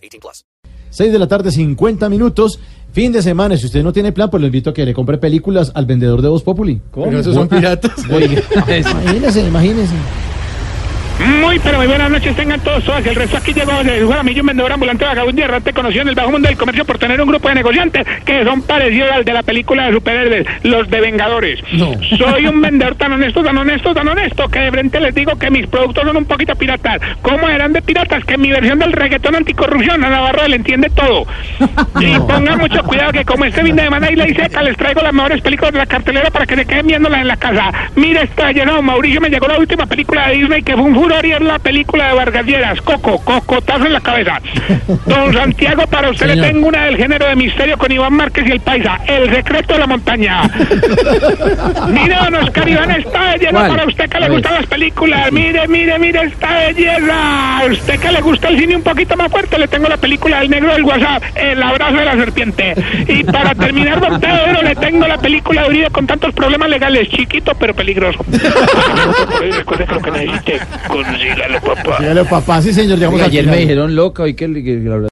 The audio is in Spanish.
18 plus. 6 de la tarde, 50 minutos. Fin de semana, si usted no tiene plan, pues lo invito a que le compre películas al vendedor de Voz Populi. Pero esos son piratas. Oiga, imagínese, imagínese. Muy, pero muy buenas noches tengan todos, todas. El resto aquí llegó de Guaramillo, un vendedor ambulante vagabundo y errante conocido en el bajo mundo del comercio por tener un grupo de negociantes que son parecidos al de la película de superhéroes, los de Vengadores. Soy un vendedor tan honesto, tan honesto, tan honesto, que de frente les digo que mis productos son un poquito piratas. ¿Cómo eran de piratas? Que mi versión del reggaetón anticorrupción, a Navarro le entiende todo. Y pongan mucho cuidado que como este fin de semana y la seca, les traigo las mejores películas de la cartelera para que se queden viéndolas en la casa. Mira, está llenado, Mauricio, me llegó la última película de Disney que fue un furor es la película de Vargas Lleras. Coco, cocotazo en la cabeza. Don Santiago, para usted le tengo una del género de misterio con Iván Márquez y el Paisa. El secreto de la montaña. Mire, don Oscar Iván, esta lleno ¿Cuál? para usted que le gustan las películas. Mire, mire, mire esta belleza. A usted que le gusta el cine un poquito más fuerte, le tengo la película del negro del WhatsApp, El abrazo de la serpiente. Y terminar, don Pedro, le tengo la película de Uribe con tantos problemas legales. Chiquito, pero peligroso. Recuerde que lo que necesite, consígalo, papá. Dígale, papá, sí, señor, llegamos Oiga, al ayer me dijeron loca, hoy que, que- que la verdad